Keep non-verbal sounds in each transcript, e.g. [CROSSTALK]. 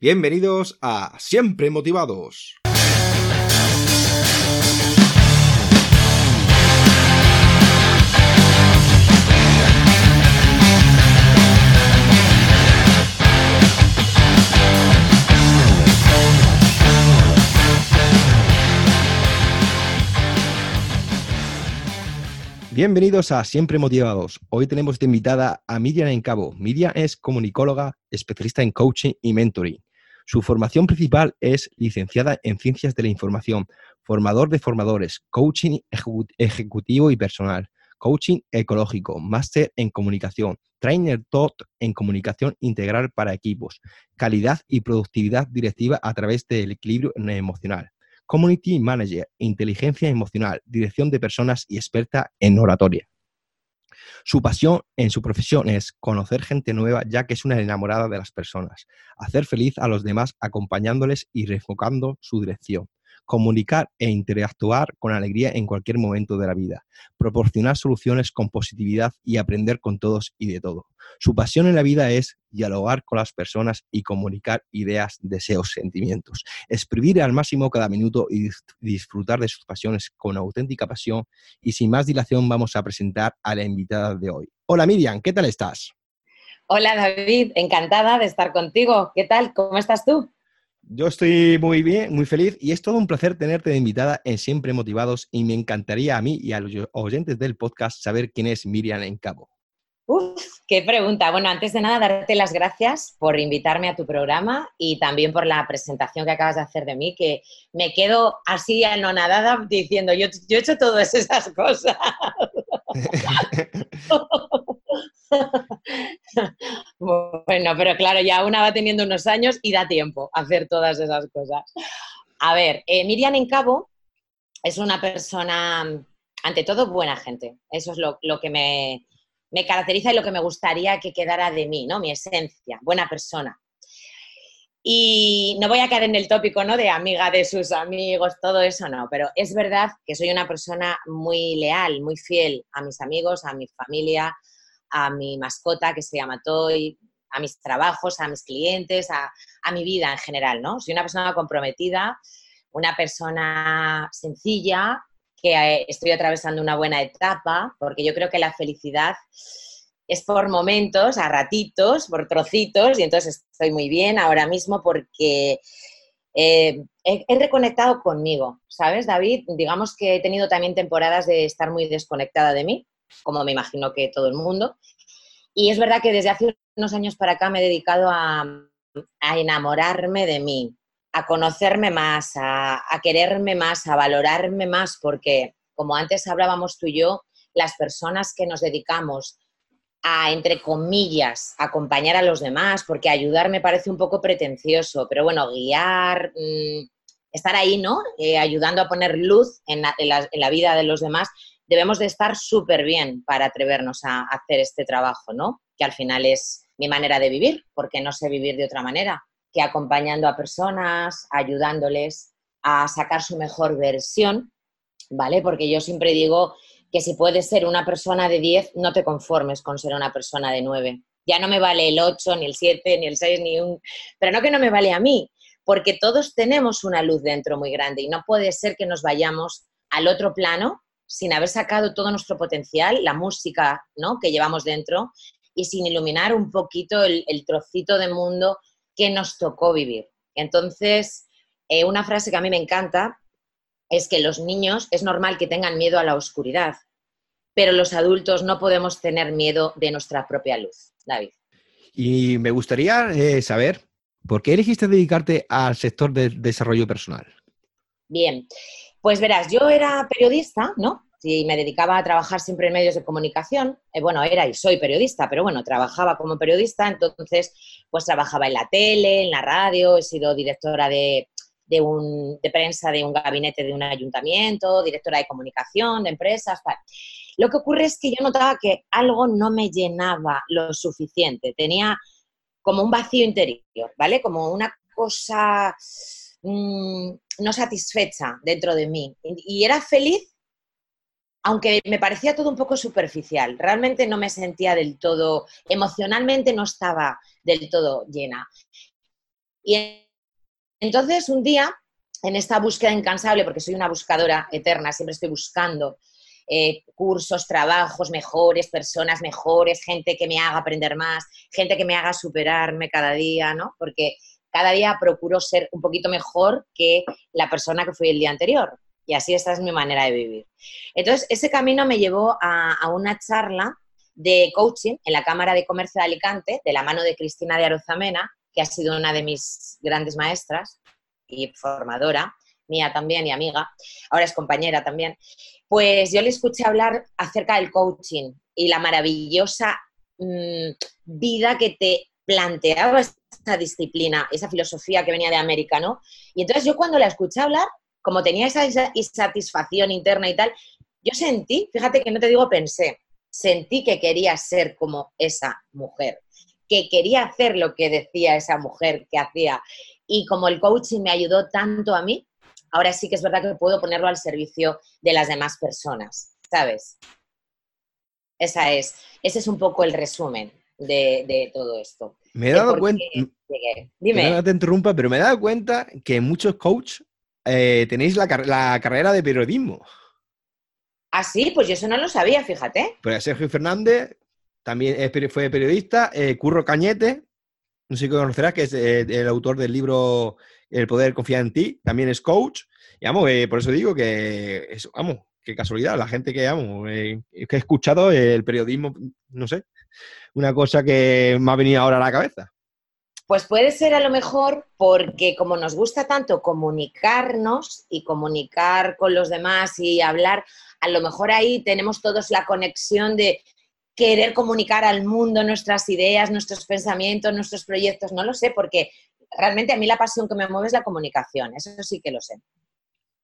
Bienvenidos a Siempre Motivados. Bienvenidos a Siempre Motivados. Hoy tenemos de invitada a Miriam Encabo. Miriam es comunicóloga, especialista en coaching y mentoring. Su formación principal es licenciada en Ciencias de la Información, formador de formadores, coaching ejecutivo y personal, coaching ecológico, máster en comunicación, trainer TOT en comunicación integral para equipos, calidad y productividad directiva a través del equilibrio emocional. Community Manager, inteligencia emocional, dirección de personas y experta en oratoria. Su pasión en su profesión es conocer gente nueva, ya que es una enamorada de las personas, hacer feliz a los demás acompañándoles y refocando su dirección comunicar e interactuar con alegría en cualquier momento de la vida, proporcionar soluciones con positividad y aprender con todos y de todo. Su pasión en la vida es dialogar con las personas y comunicar ideas, deseos, sentimientos, exprimir al máximo cada minuto y disfrutar de sus pasiones con auténtica pasión. Y sin más dilación vamos a presentar a la invitada de hoy. Hola Miriam, ¿qué tal estás? Hola David, encantada de estar contigo. ¿Qué tal? ¿Cómo estás tú? Yo estoy muy bien, muy feliz y es todo un placer tenerte de invitada en Siempre Motivados y me encantaría a mí y a los oyentes del podcast saber quién es Miriam en Cabo. Uf, qué pregunta. Bueno, antes de nada, darte las gracias por invitarme a tu programa y también por la presentación que acabas de hacer de mí, que me quedo así anonadada diciendo, yo, yo he hecho todas esas cosas. [LAUGHS] [LAUGHS] bueno, pero claro, ya una va teniendo unos años y da tiempo a hacer todas esas cosas. A ver, eh, Miriam Encabo es una persona, ante todo, buena gente. Eso es lo, que me, me, caracteriza y lo que me gustaría que quedara de mí, ¿no? Mi esencia, buena persona. Y no voy a caer en el tópico, ¿no? De amiga de sus amigos, todo eso no, pero es verdad que soy una persona muy leal, muy fiel a mis amigos, a mi familia, a mi mascota que se llama Toy, a mis trabajos, a mis clientes, a, mi vida en general, ¿no? Soy una persona comprometida, una persona sencilla, que eh, estoy atravesando una buena etapa, porque yo creo que la felicidad es por momentos, a ratitos, por trocitos, y entonces estoy muy bien ahora mismo porque eh, he, reconectado conmigo, ¿sabes, David? Digamos que he tenido también temporadas de estar muy desconectada de mí, como me imagino que todo el mundo. Y es verdad que desde hace unos años para acá me he dedicado a, enamorarme de mí, a conocerme más, a, quererme más, a valorarme más, porque como antes hablábamos tú y yo, las personas que nos dedicamos a, entre comillas, acompañar a los demás, porque ayudar me parece un poco pretencioso, pero bueno, guiar, mm, estar ahí, ¿no? Eh, ayudando a poner luz en la, vida de los demás, debemos de estar súper bien para atrevernos a, hacer este trabajo, ¿no? Que al final es mi manera de vivir, porque no sé vivir de otra manera que acompañando a personas, ayudándoles a sacar su mejor versión, ¿vale? Porque yo siempre digo que si puedes ser una persona de 10, no te conformes con ser una persona de 9. Ya no me vale el 8, ni el 7, ni el 6, ni un... Pero no que no me vale a mí, porque todos tenemos una luz dentro muy grande y no puede ser que nos vayamos al otro plano sin haber sacado todo nuestro potencial, la música ¿no? que llevamos dentro y sin iluminar un poquito el, trocito de mundo que nos tocó vivir. Entonces, eh, una frase que a mí me encanta es que los niños es normal que tengan miedo a la oscuridad, pero los adultos no podemos tener miedo de nuestra propia luz. David. Y me gustaría eh, saber, ¿por qué elegiste dedicarte al sector del desarrollo personal? Bien, pues verás, yo era periodista, ¿no? Y me dedicaba a trabajar siempre en medios de comunicación. Eh, bueno, era y soy periodista, pero bueno, trabajaba como periodista, entonces pues trabajaba en la tele, en la radio, he sido directora de de, un, de prensa de un gabinete de un ayuntamiento, directora de comunicación, de empresas, Lo que ocurre es que yo notaba que algo no me llenaba lo suficiente, tenía como un vacío interior, ¿vale? Como una cosa mm, no satisfecha dentro de mí. Y era feliz, aunque me parecía todo un poco superficial. Realmente no me sentía del todo, emocionalmente no estaba del todo llena. Y entonces un día, en esta búsqueda incansable, porque soy una buscadora eterna, siempre estoy buscando eh, cursos, trabajos mejores, personas mejores, gente que me haga aprender más, gente que me haga superarme cada día, ¿no? Porque cada día procuro ser un poquito mejor que la persona que fui el día anterior. Y así esta es mi manera de vivir. Entonces, ese camino me llevó a, una charla de coaching en la Cámara de Comercio de Alicante, de la mano de Cristina de Arozamena, que ha sido una de mis grandes maestras y formadora, mía también y amiga, ahora es compañera también, pues yo le escuché hablar acerca del coaching y la maravillosa mm, vida que te planteaba esa disciplina, esa filosofía que venía de América, ¿no? Y entonces yo cuando la escuché hablar, como tenía esa insatisfacción interna y tal, yo sentí, fíjate que no te digo pensé, sentí que quería ser como esa mujer, que quería hacer lo que decía esa mujer que hacía. Y como el coaching me ayudó tanto a mí, ahora sí que es verdad que puedo ponerlo al servicio de las demás personas, ¿sabes? Esa es, ese es un poco el resumen de, todo esto. Me he dado cuenta, Dime. te interrumpa, pero me he dado cuenta que muchos coaches eh, tenéis la, carrera de periodismo. Ah, sí, pues yo eso no lo sabía, fíjate. Pues Sergio Fernández también fue periodista, eh, Curro Cañete, no sé si conocerás, que es eh, el autor del libro El poder confiar en ti, también es coach. Y vamos, por eso digo que, vamos, qué casualidad, la gente que, vamos, que he escuchado el periodismo, no sé, una cosa que me ha venido ahora a la cabeza. Pues puede ser a lo mejor porque como nos gusta tanto comunicarnos y comunicar con los demás y hablar, a lo mejor ahí tenemos todos la conexión de querer comunicar al mundo nuestras ideas, nuestros pensamientos, nuestros proyectos, no lo sé, porque realmente a mí la pasión que me mueve es la comunicación, eso sí que lo sé.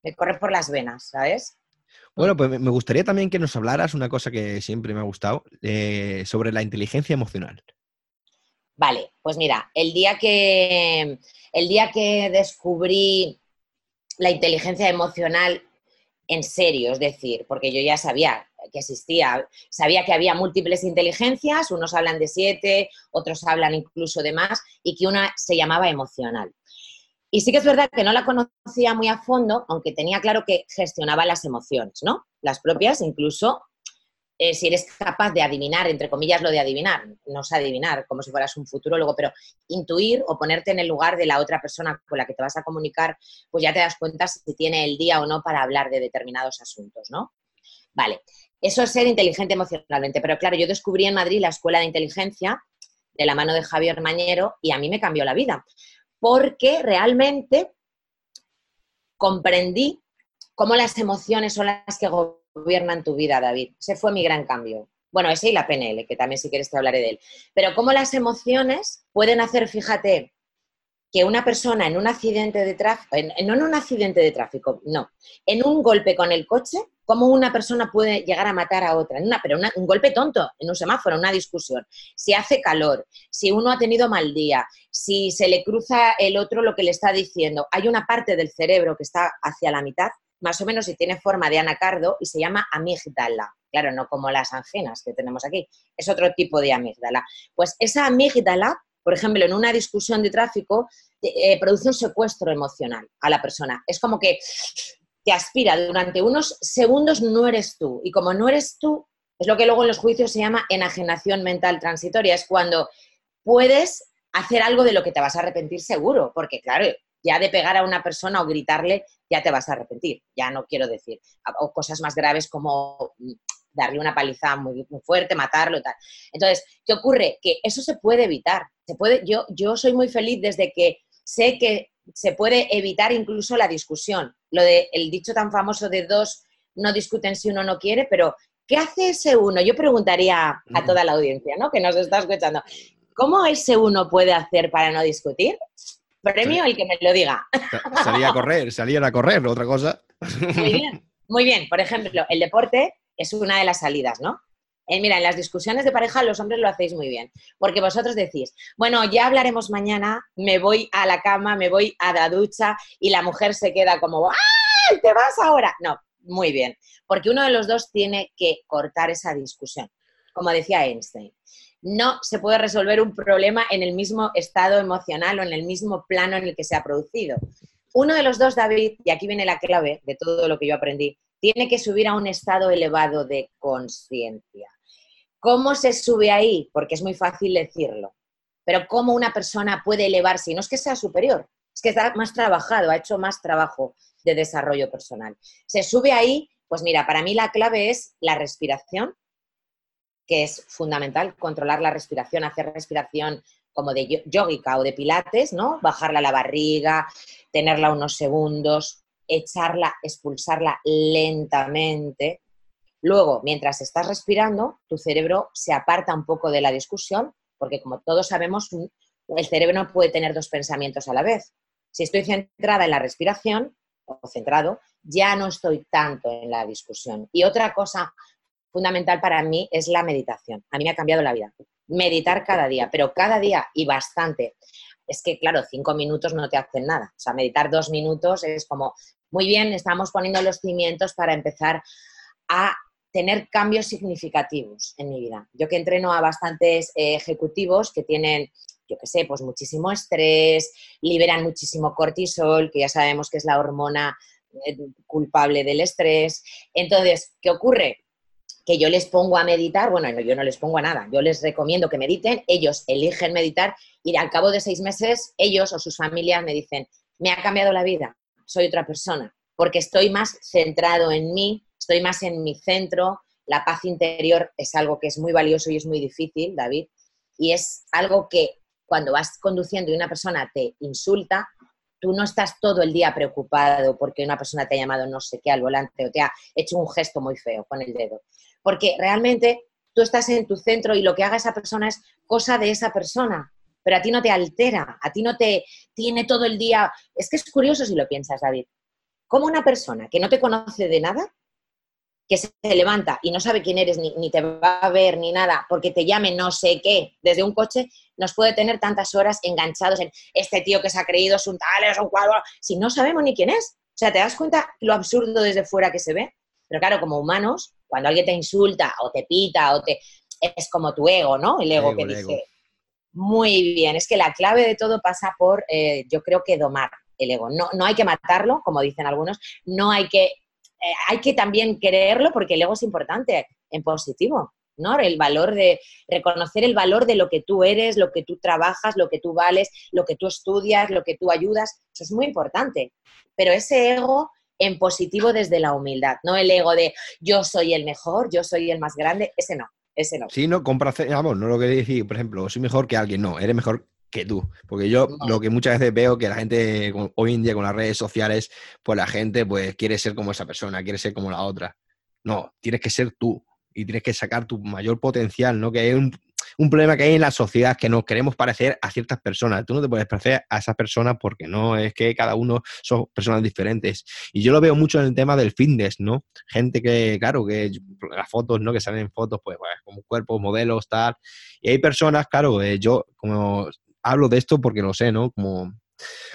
Me corre por las venas, ¿sabes? Bueno, pues me gustaría también que nos hablaras una cosa que siempre me ha gustado, eh, sobre la inteligencia emocional. Vale, pues mira, el día que, el día que descubrí la inteligencia emocional en serio, es decir, porque yo ya sabía que existía, sabía que había múltiples inteligencias, unos hablan de siete, otros hablan incluso de más, y que una se llamaba emocional. Y sí que es verdad que no la conocía muy a fondo, aunque tenía claro que gestionaba las emociones, ¿no? Las propias, incluso eh, si eres capaz de adivinar, entre comillas, lo de adivinar, no sé adivinar como si fueras un futurólogo, pero intuir o ponerte en el lugar de la otra persona con la que te vas a comunicar, pues ya te das cuenta si tiene el día o no para hablar de determinados asuntos, ¿no? Vale, eso es ser inteligente emocionalmente, pero claro, yo descubrí en Madrid la Escuela de Inteligencia de la mano de Javier Mañero y a mí me cambió la vida, porque realmente comprendí cómo las emociones son las que gobiernan tu vida, David. Ese fue mi gran cambio. Bueno, ese y la PNL, que también si quieres te hablaré de él. Pero cómo las emociones pueden hacer, fíjate, que una persona en un accidente de tráfico, no en un accidente de tráfico, no, en un golpe con el coche, cómo una persona puede llegar a matar a otra, pero un golpe tonto, en un semáforo, una discusión. Si hace calor, si uno ha tenido mal día, si se le cruza el otro lo que le está diciendo, hay una parte del cerebro que está hacia la mitad, más o menos si tiene forma de anacardo y se llama amígdala. Claro, no como las anginas que tenemos aquí, es otro tipo de amígdala. Pues esa amígdala, por ejemplo, en una discusión de tráfico, eh, produce un secuestro emocional a la persona. Es como que te aspira durante unos segundos, no eres tú. Y como no eres tú, es lo que luego en los juicios se llama enajenación mental transitoria. Es cuando puedes hacer algo de lo que te vas a arrepentir seguro, porque claro, ya de pegar a una persona o gritarle, ya te vas a arrepentir, ya no quiero decir. O cosas más graves como mm, darle una paliza muy, fuerte, matarlo y tal. Entonces, ¿qué ocurre? Que eso se puede evitar. Se puede, yo, yo soy muy feliz desde que sé que se puede evitar incluso la discusión. Lo de el dicho tan famoso de dos no discuten si uno no quiere, pero ¿qué hace ese uno? Yo preguntaría a toda la audiencia, ¿no? Que nos está escuchando. ¿Cómo ese uno puede hacer para no discutir? Premio el que me lo diga. Salía a correr, salían a correr, otra cosa. Muy bien, muy bien. Por ejemplo, el deporte es una de las salidas, ¿no? Eh, mira, en las discusiones de pareja los hombres lo hacéis muy bien, porque vosotros decís, bueno, ya hablaremos mañana, me voy a la cama, me voy a la ducha y la mujer se queda como, ¡ay, te vas ahora! No, muy bien, porque uno de los dos tiene que cortar esa discusión, como decía Einstein. no se puede resolver un problema en el mismo estado emocional o en el mismo plano en el que se ha producido. Uno de los dos, David, y aquí viene la clave de todo lo que yo aprendí, tiene que subir a un estado elevado de conciencia. ¿Cómo se sube ahí? Porque es muy fácil decirlo. Pero ¿cómo una persona puede elevarse? Y no es que sea superior, es que está más trabajado, ha hecho más trabajo de desarrollo personal. Se sube ahí, pues mira, para mí la clave es la respiración, que es fundamental, controlar la respiración, hacer respiración como de yógica o de pilates, ¿no? Bajarla a la barriga, tenerla unos segundos, echarla, expulsarla lentamente. Luego, mientras estás respirando, tu cerebro se aparta un poco de la discusión, porque como todos sabemos, el cerebro no puede tener dos pensamientos a la vez. Si estoy centrada en la respiración, o centrado, ya no estoy tanto en la discusión. Y otra cosa fundamental para mí es la meditación. A mí me ha cambiado la vida. Meditar cada día, pero cada día y bastante. Es que, claro, cinco minutos no te hacen nada. O sea, meditar dos minutos es como, muy bien, estamos poniendo los cimientos para empezar a tener cambios significativos en mi vida. Yo que entreno a bastantes eh, ejecutivos que tienen, yo qué sé, pues muchísimo estrés, liberan muchísimo cortisol, que ya sabemos que es la hormona eh, culpable del estrés. Entonces, ¿qué ocurre? que yo les pongo a meditar, bueno, yo no les pongo a nada, yo les recomiendo que mediten, ellos eligen meditar y al cabo de seis meses ellos o sus familias me dicen, me ha cambiado la vida, soy otra persona, porque estoy más centrado en mí, estoy más en mi centro, la paz interior es algo que es muy valioso y es muy difícil, David, y es algo que cuando vas conduciendo y una persona te insulta, tú no estás todo el día preocupado porque una persona te ha llamado no sé qué al volante o te ha hecho un gesto muy feo con el dedo porque realmente tú estás en tu centro y lo que haga esa persona es cosa de esa persona, pero a ti no te altera, a ti no te tiene todo el día. Es que es curioso si lo piensas, David. Como una persona que no te conoce de nada, que se levanta y no sabe quién eres, ni, te va a ver, ni nada, porque te llame no sé qué desde un coche, nos puede tener tantas horas enganchados en este tío que se ha creído es un tal, es un cuadro, si no sabemos ni quién es. O sea, ¿te das cuenta lo absurdo desde fuera que se ve? Pero claro, como humanos, cuando alguien te insulta o te pita o te... es como tu ego, ¿no? El ego, que dice, muy bien, es que la clave de todo pasa por, eh, yo creo que domar el ego. No, no hay que matarlo, como dicen algunos, no hay que, eh, hay que también quererlo porque el ego es importante en positivo. ¿no? El valor de reconocer el valor de lo que tú eres, lo que tú trabajas, lo que tú vales, lo que tú estudias, lo que tú ayudas, eso es muy importante. Pero ese ego en positivo desde la humildad, no el ego de yo soy el mejor, yo soy el más grande, ese no, ese no. Sí, no, compra, vamos, no lo que decir, por ejemplo, soy mejor que alguien, no, eres mejor que tú. Porque yo lo que muchas veces veo que la gente hoy en día con las redes sociales, pues la gente pues quiere ser como esa persona, quiere ser como la otra. No, tienes que ser tú y tienes que sacar tu mayor potencial, ¿no? Que hay un, un problema que hay en la sociedad, que nos queremos parecer a ciertas personas. Tú no te puedes parecer a esas personas porque no, es que cada uno son personas diferentes. Y yo lo veo mucho en el tema del fitness, ¿no? Gente que, claro, que las fotos, ¿no? Que salen en fotos, pues, pues como cuerpos, modelos, tal. Y hay personas, claro, eh, yo como hablo de esto porque lo sé, ¿no? Como,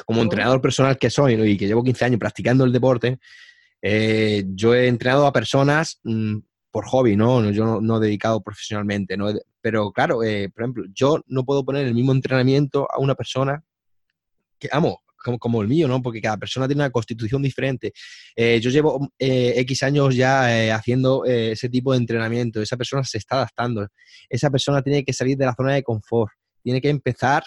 como entrenador personal que soy y que llevo 15 años practicando el deporte, eh, yo he entrenado a personas mm, por hobby, ¿no? Yo no, he dedicado profesionalmente, ¿no? Pero claro, eh, por ejemplo, yo no puedo poner el mismo entrenamiento a una persona que, amo, como, el mío, ¿no? Porque cada persona tiene una constitución diferente. Eh, yo llevo eh, X años ya haciendo ese tipo de entrenamiento, esa persona se está adaptando, esa persona tiene que salir de la zona de confort, tiene que empezar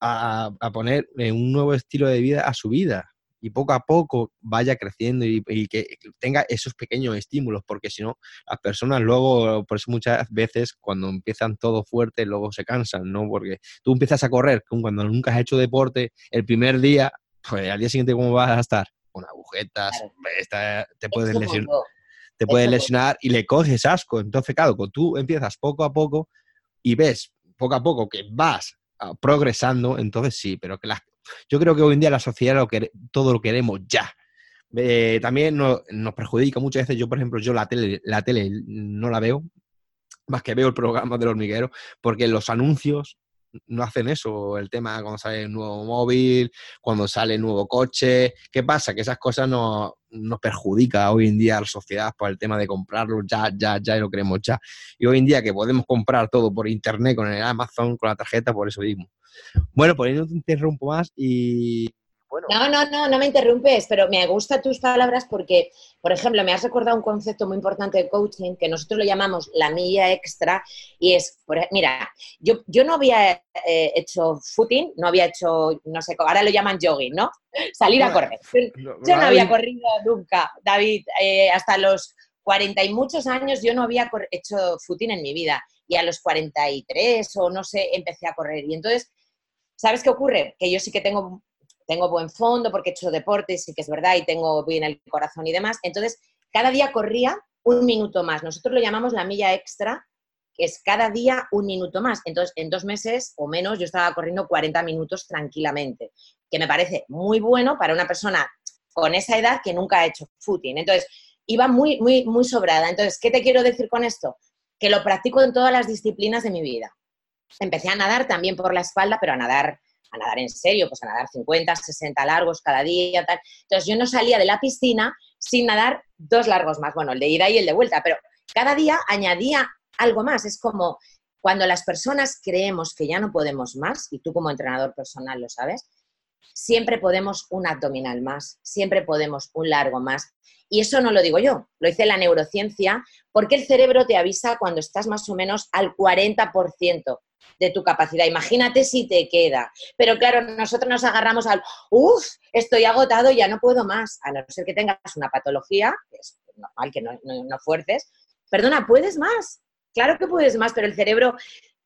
a, a poner un nuevo estilo de vida a su vida, y poco a poco vaya creciendo y, que tenga esos pequeños estímulos, porque si no, las personas luego, por eso muchas veces cuando empiezan todo fuerte, luego se cansan, ¿no? Porque tú empiezas a correr cuando nunca has hecho deporte, el primer día, pues al día siguiente, ¿cómo vas a estar? Con agujetas, te puedes lesionar. Te puedes lesionar y le coges asco. Entonces, claro, tú empiezas poco a poco y ves poco a poco que vas progresando, entonces sí, pero que yo creo que hoy en día la sociedad lo que, todo lo queremos ya. Eh, también nos, perjudica muchas veces. Yo, por ejemplo, yo la tele, la tele no la veo, más que veo el programa del hormiguero, porque los anuncios no hacen eso, el tema cuando sale nuevo móvil, cuando sale el nuevo coche. ¿Qué pasa? Que esas cosas nos, nos perjudica hoy en día a la sociedad por el tema de comprarlo ya, ya, ya y lo queremos ya. Y hoy en día que podemos comprar todo por internet con el Amazon, con la tarjeta, por eso mismo. Bueno, ahí no te interrumpo más y no, no, no, no me interrumpes, pero me gustan tus palabras porque, por ejemplo, me has recordado un concepto muy importante de coaching que nosotros lo llamamos la milla extra y es, mira, yo, yo no había eh, hecho footing, no había hecho, no sé, ahora lo llaman jogging, ¿no? [LAUGHS] Salir a correr. Yo no había corrido nunca, David, eh, hasta los 40 y muchos años yo no había hecho footing en mi vida y a los 43 o no sé, empecé a correr y entonces... ¿Sabes qué ocurre? Que yo sí que tengo tengo buen fondo porque he hecho deporte, sí que es verdad, y tengo bien el corazón y demás. Entonces, cada día corría un minuto más. Nosotros lo llamamos la milla extra, que es cada día un minuto más. Entonces, en dos meses o menos, yo estaba corriendo 40 minutos tranquilamente, que me parece muy bueno para una persona con esa edad que nunca ha hecho footing. Entonces, iba muy, muy, muy sobrada. Entonces, ¿qué te quiero decir con esto? Que lo practico en todas las disciplinas de mi vida. Empecé a nadar también por la espalda, pero a nadar nadar en serio, pues a nadar 50, 60 largos cada día, tal. Entonces yo no salía de la piscina sin nadar dos largos más, bueno, el de ida y el de vuelta, pero cada día añadía algo más. Es como cuando las personas creemos que ya no podemos más, y tú como entrenador personal lo sabes, siempre podemos un abdominal más, siempre podemos un largo más. Y eso no lo digo yo, lo dice la neurociencia, porque el cerebro te avisa cuando estás más o menos al 40% de tu capacidad. Imagínate si te queda. Pero claro, nosotros nos agarramos al, uff, estoy agotado, ya no puedo más, a no ser que tengas una patología, que es normal que no, no, fuerces. Perdona, ¿puedes más? Claro que puedes más, pero el cerebro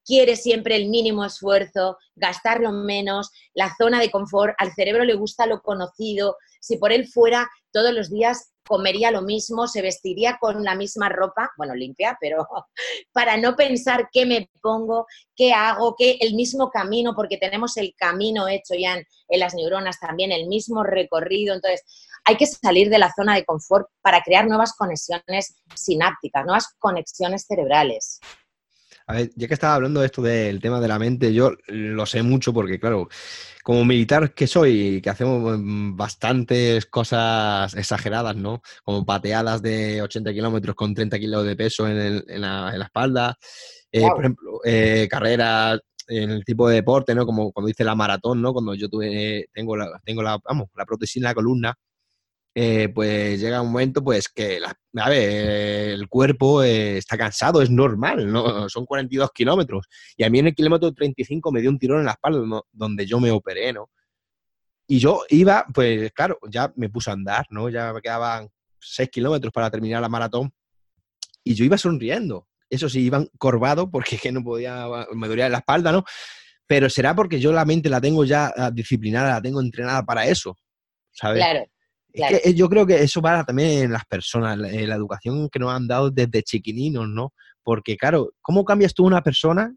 quiere siempre el mínimo esfuerzo, gastarlo menos, la zona de confort, al cerebro le gusta lo conocido, si por él fuera todos los días comería lo mismo, se vestiría con la misma ropa, bueno, limpia, pero [LAUGHS] para no pensar qué me pongo, qué hago, qué el mismo camino, porque tenemos el camino hecho ya en, en las neuronas también, el mismo recorrido. Entonces, hay que salir de la zona de confort para crear nuevas conexiones sinápticas, nuevas conexiones cerebrales. A ver, ya que estaba hablando de esto del tema de la mente, yo lo sé mucho porque, claro, como militar que soy, que hacemos mm, bastantes cosas exageradas, ¿no? Como pateadas de 80 kilómetros con 30 kilos de peso en, la, espalda, eh, por ejemplo, eh, carreras en el tipo de deporte, ¿no? Como cuando hice la maratón, ¿no? Cuando yo tuve, tengo la, tengo la, vamos, la prótesis en la columna, eh, pues llega un momento pues que a ver, el cuerpo está cansado, es normal, ¿no? son 42 kilómetros. Y a mí en el kilómetro 35 me dio un tirón en la espalda donde yo me operé, ¿no? Y yo iba, pues claro, ya me puse a andar, ¿no? Ya me quedaban 6 kilómetros para terminar la maratón y yo iba sonriendo. Eso sí, iban corvado porque [LAUGHS] que no podía, me dolía la espalda, ¿no? Pero será porque yo la mente la tengo ya ah, disciplinada, la tengo entrenada para eso, ¿sabes? Claro. Eh, yo creo que eso va también en las personas, la, la, educación que nos han dado desde chiquininos, ¿no? Porque, claro, ¿cómo cambias tú una persona?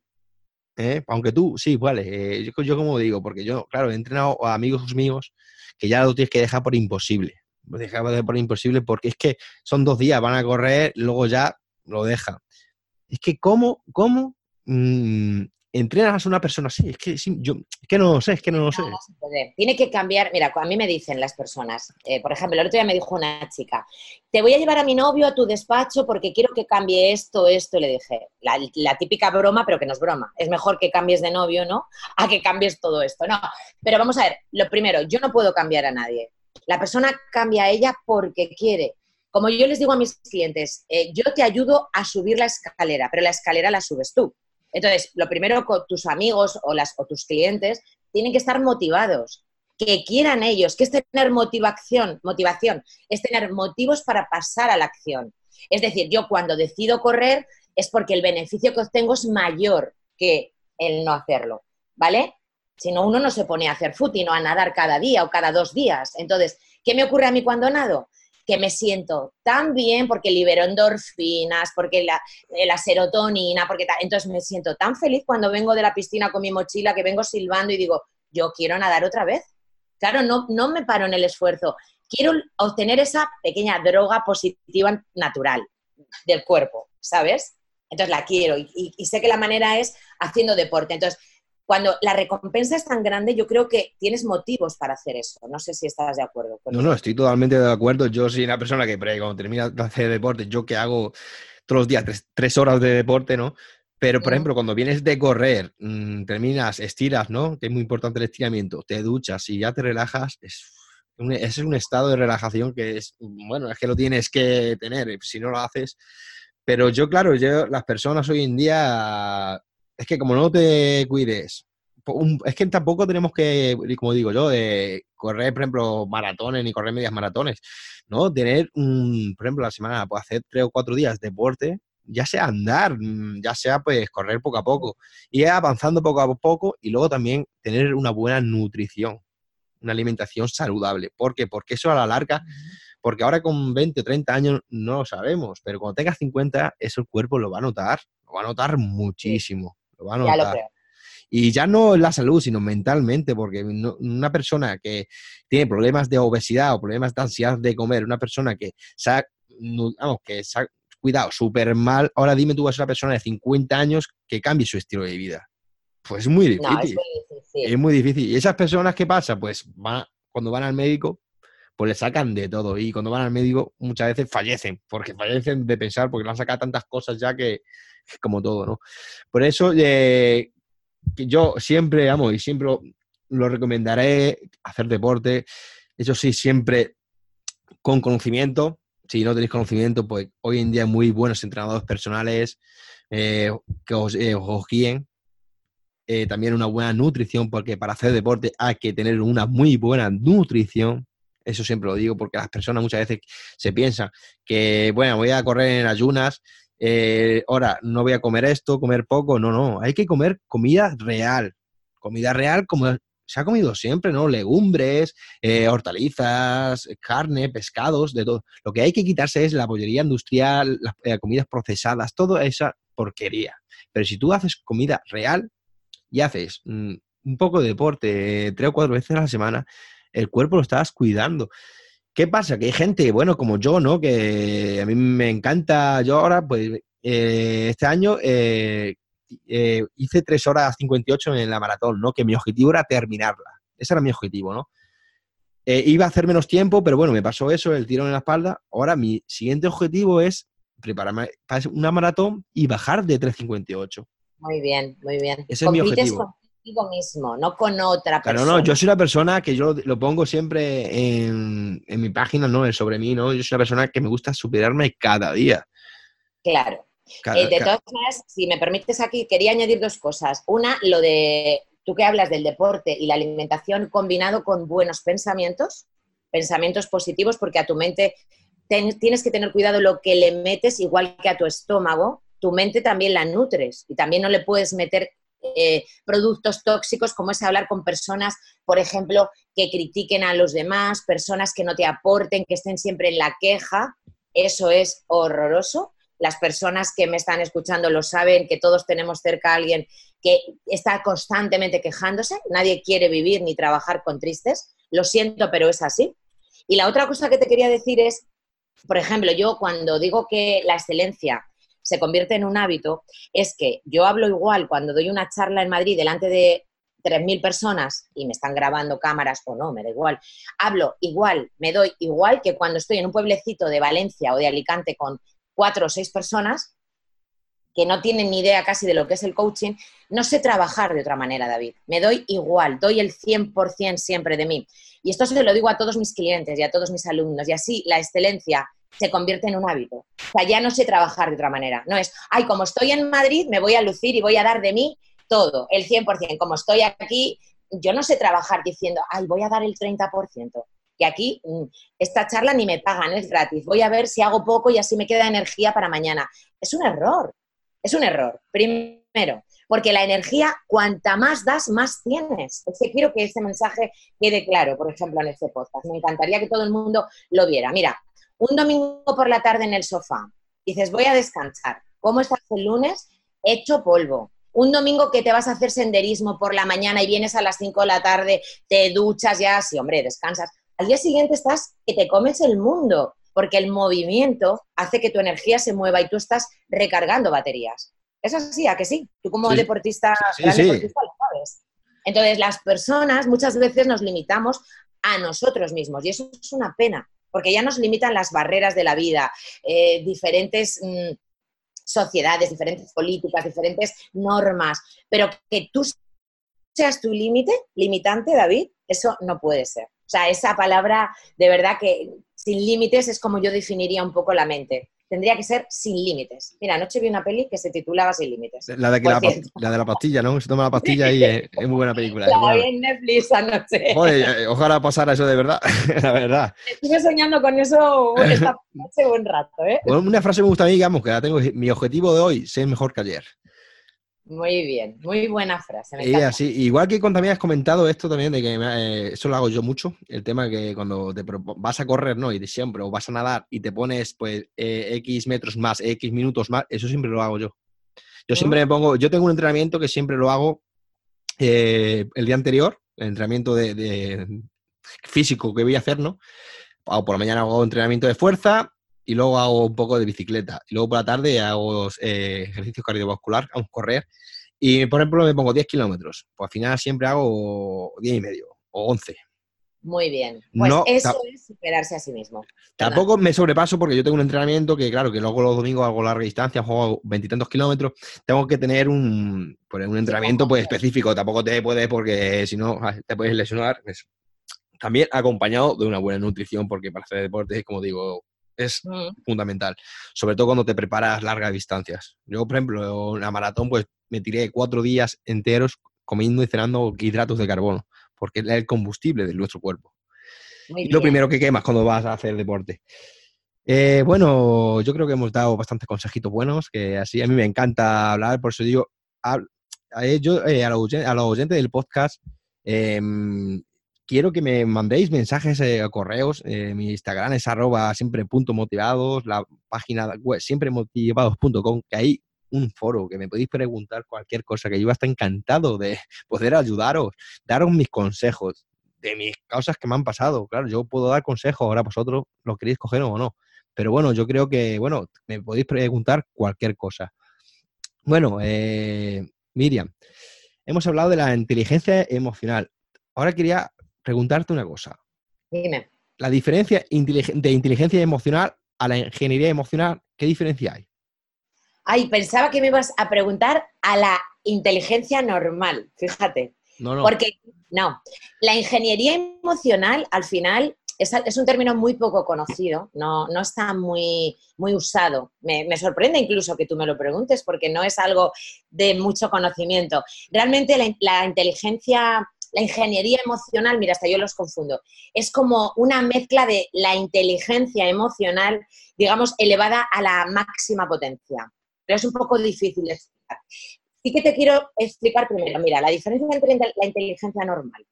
Eh? Aunque tú, sí, vale, eh, yo, yo, como digo, porque yo, claro, he entrenado a amigos míos que ya lo tienes que dejar por imposible. Dejar por imposible porque es que son dos días, van a correr, luego ya lo dejan. Es que, ¿cómo, cómo mm, entrenas a una persona así? Es que, yo, que no lo sé, es que no lo sé. Tiene que cambiar, mira, a mí me dicen las personas, eh, por ejemplo, el otro día me dijo una chica, te voy a llevar a mi novio a tu despacho porque quiero que cambie esto, esto, y le dije, la, típica broma, pero que no es broma, es mejor que cambies de novio, ¿no? [LAUGHS] A que cambies todo esto, no. Pero vamos a ver, lo primero, yo no puedo cambiar a nadie. La persona cambia a ella porque quiere. Como yo les digo a mis clientes, eh, yo te ayudo a subir la escalera, pero la escalera la subes tú. Entonces, lo primero tus amigos o, las, o tus clientes tienen que estar motivados, que quieran ellos, que es tener motivación, motivación, es tener motivos para pasar a la acción. Es decir, yo cuando decido correr es porque el beneficio que obtengo es mayor que el no hacerlo, ¿vale? Si no, uno no se pone a hacer footing o a nadar cada día o cada dos días. Entonces, ¿qué me ocurre a mí cuando nado? Que me siento tan bien porque libero endorfinas, porque la, eh, la serotonina, porque entonces me siento tan feliz cuando vengo de la piscina con mi mochila, que vengo silbando y digo, yo quiero nadar otra vez. Claro, no, no me paro en el esfuerzo. Quiero obtener esa pequeña droga positiva natural del cuerpo, ¿sabes? Entonces la quiero y, y sé que la manera es haciendo deporte. Entonces, cuando la recompensa es tan grande, yo creo que tienes motivos para hacer eso. No sé si estás de acuerdo. no, no, estoy totalmente de acuerdo. Yo soy una persona que cuando termina de hacer deporte, yo que hago todos los días tres, horas de deporte, ¿no? Pero, por ejemplo, cuando vienes de correr, mm, terminas, estiras, ¿no? Que es muy importante el estiramiento, te duchas y ya te relajas, es, es un estado de relajación que es, bueno, es que lo tienes que tener, si no lo haces. Pero yo, claro, yo, las personas hoy en día es que como no te cuides, es que tampoco tenemos que, como digo yo, de correr, por ejemplo, maratones ni correr medias maratones, ¿no? Tener, un, por ejemplo, la semana, pues hacer tres o cuatro días de deporte, ya sea andar, mm, ya sea pues correr poco a poco, y avanzando poco a poco y luego también tener una buena nutrición, una alimentación saludable. ¿Por qué? Porque eso a la larga, porque ahora con 20 o 30 años no lo sabemos, pero cuando tengas 50, eso el cuerpo lo va a notar, lo va a notar muchísimo. Y ya no en la salud, sino mentalmente, porque una persona que tiene problemas de obesidad o problemas de ansiedad de comer, una persona que se ha, que se ha cuidado súper mal, ahora dime tú vas a una persona de 50 años que cambie su estilo de vida. Pues es muy difícil. es, muy difícil. ¿Y esas personas qué pasa? Pues cuando van al médico, pues le sacan de todo. Y cuando van al médico, muchas veces fallecen, porque fallecen de pensar, porque le han sacado tantas cosas ya que, como todo, ¿no? Por eso, eh, yo siempre, amo y siempre lo recomendaré hacer deporte. Eso sí, siempre con conocimiento. Si no tenéis conocimiento, pues hoy en día hay muy buenos entrenadores personales eh, que os, eh, os guíen. también una buena nutrición, porque para hacer deporte hay que tener una muy buena nutrición. Eso siempre lo digo porque las personas muchas veces se piensan que, bueno, voy a correr en ayunas eh, ahora, no voy a comer esto, comer poco, no, no, hay que comer comida real, comida real como se ha comido siempre, ¿no? Legumbres, eh, hortalizas, carne, pescados, de todo. Lo que hay que quitarse es la bollería industrial, las eh, comidas procesadas, toda esa porquería. Pero si tú haces comida real y haces mm, un poco de deporte tres o cuatro veces a la semana, el cuerpo lo estás cuidando. ¿Qué pasa? Que hay gente, bueno, como yo, ¿no? Que a mí me encanta, yo ahora, pues, eh, este año eh, eh, hice 3 horas 58 en la maratón, ¿no? Que mi objetivo era terminarla. Ese era mi objetivo, ¿no? iba a hacer menos tiempo, pero bueno, me pasó eso, el tirón en la espalda. Ahora mi siguiente objetivo es prepararme para una maratón y bajar de 3.58. Muy bien, muy bien. Ese es mi objetivo mismo, no con otra persona. no, yo soy una persona que yo lo pongo siempre en, mi página, ¿no? Sobre mí, ¿no? Yo soy una persona que me gusta superarme cada día. Claro. Eh, de todas maneras, si me permites aquí, quería añadir dos cosas. Una, lo de tú que hablas del deporte y la alimentación combinado con buenos pensamientos, pensamientos positivos, porque a tu mente tienes que tener cuidado lo que le metes, igual que a tu estómago, tu mente también la nutres y también no le puedes meter eh, productos tóxicos, como es hablar con personas, por ejemplo, que critiquen a los demás, personas que no te aporten, que estén siempre en la queja. Eso es horroroso. Las personas que me están escuchando lo saben, que todos tenemos cerca a alguien que está constantemente quejándose. Nadie quiere vivir ni trabajar con tristes. Lo siento, pero es así. Y la otra cosa que te quería decir es, por ejemplo, yo cuando digo que la excelencia se convierte en un hábito, es que yo hablo igual cuando doy una charla en Madrid delante de 3.000 personas y me están grabando cámaras o no, me da igual. Hablo igual, me doy igual que cuando estoy en un pueblecito de Valencia o de Alicante con cuatro o seis personas que no tienen ni idea casi de lo que es el coaching, no sé trabajar de otra manera, David. Me doy igual, doy el 100% siempre de mí. Y esto se lo digo a todos mis clientes y a todos mis alumnos. Y así la excelencia se convierte en un hábito. O sea, ya no sé trabajar de otra manera. No es, ay, como estoy en Madrid, me voy a lucir y voy a dar de mí todo, el 100%. Como estoy aquí, yo no sé trabajar diciendo, ay, voy a dar el 30%. Y aquí, mm, esta charla ni me pagan, es gratis. Voy a ver si hago poco y así me queda energía para mañana. Es un error. Es un error. Primero, porque la energía, cuanta más das, más tienes. Es que quiero que ese mensaje quede claro, por ejemplo, en este podcast. Me encantaría que todo el mundo lo viera. Mira, un domingo por la tarde en el sofá, dices, voy a descansar. ¿Cómo estás el lunes? Hecho polvo. Un domingo que te vas a hacer senderismo por la mañana y vienes a las 5 de la tarde, te duchas ya, sí, hombre, descansas. Al día siguiente estás que te comes el mundo, porque el movimiento hace que tu energía se mueva y tú estás recargando baterías. Es así, ¿a que sí? Tú como deportista, sí, sí. deportista lo sabes. Entonces, las personas muchas veces nos limitamos a nosotros mismos y eso es una pena, porque ya nos limitan las barreras de la vida, eh, diferentes mm, sociedades, diferentes políticas, diferentes normas, pero que tú seas tu límite, limitante, David, eso no puede ser. O sea, esa palabra de verdad que sin límites es como yo definiría un poco la mente tendría que ser sin límites. Mira, anoche vi una peli que se titulaba Sin límites. La de, la, de la pastilla, ¿no? Se toma la pastilla y es, muy buena película. [LAUGHS] La vi en Netflix anoche. Joder, eh, ojalá pasara eso de verdad, [LAUGHS] la verdad. Estuve soñando con eso esta [LAUGHS] noche buen rato, ¿eh? una frase me gusta a mí, digamos, que la tengo, mi objetivo de hoy, ser mejor que ayer. Muy bien, muy buena frase. y así, igual que también has comentado esto también, de que eh, eso lo hago yo mucho, el tema que cuando te vas a correr, ¿no? Y de siempre, o vas a nadar y te pones, pues, eh, X metros más, X minutos más, eso siempre lo hago yo. Yo siempre me pongo, yo tengo un entrenamiento que siempre lo hago eh, el día anterior, el entrenamiento de, físico que voy a hacer, ¿no? O por la mañana hago entrenamiento de fuerza y luego hago un poco de bicicleta. Y luego por la tarde hago eh, ejercicio cardiovascular, a correr. Y, por ejemplo, me pongo 10 kilómetros. Pues al final siempre hago 10 y medio o 11. Muy bien. Pues eso es superarse a sí mismo. Tampoco me sobrepaso porque yo tengo un entrenamiento que, claro, que luego los domingos hago larga distancia, juego veintitantos kilómetros. Tengo que tener un, pues, un entrenamiento pues, específico. Tampoco te puedes, porque si no, te puedes lesionar. También acompañado de una buena nutrición, porque para hacer deporte, como digo, es mm. fundamental. Sobre todo cuando te preparas largas distancias. Yo, por ejemplo, en la maratón, pues me tiré cuatro días enteros comiendo y cenando hidratos de carbono, porque es el combustible de nuestro cuerpo. y lo primero que quemas cuando vas a hacer deporte. Eh, bueno, yo creo que hemos dado bastantes consejitos buenos, que así a mí me encanta hablar, por eso digo, a, yo, eh, a, los, oyentes del podcast, em, quiero que me mandéis mensajes eh, correos. Eh, mi Instagram es arroba siempre la página web siempre motivados.com, que hay un foro que me podéis preguntar cualquier cosa, que yo hasta encantado de [LAUGHS] poder ayudaros, daros mis consejos de mis causas que me han pasado. Claro, yo puedo dar consejos, ahora vosotros lo queréis coger o no. Pero bueno, yo creo que, bueno, me podéis preguntar cualquier cosa. Bueno, eh, Miriam, hemos hablado de la inteligencia emocional. Ahora quería preguntarte una cosa. Dime. La diferencia de inteligencia emocional a la ingeniería emocional, ¿qué diferencia hay? Ay, pensaba que me ibas a preguntar a la inteligencia normal, fíjate. No, no. Porque, no, la ingeniería emocional al final es, un término muy poco conocido, no, no está muy, muy usado. Me, sorprende incluso que tú me lo preguntes porque no es algo de mucho conocimiento. Realmente la, la inteligencia la ingeniería emocional, mira, hasta yo los confundo, es como una mezcla de la inteligencia emocional, digamos, elevada a la máxima potencia. Pero es un poco difícil explicar. Sí que te quiero explicar primero, mira, la diferencia entre la inteligencia normal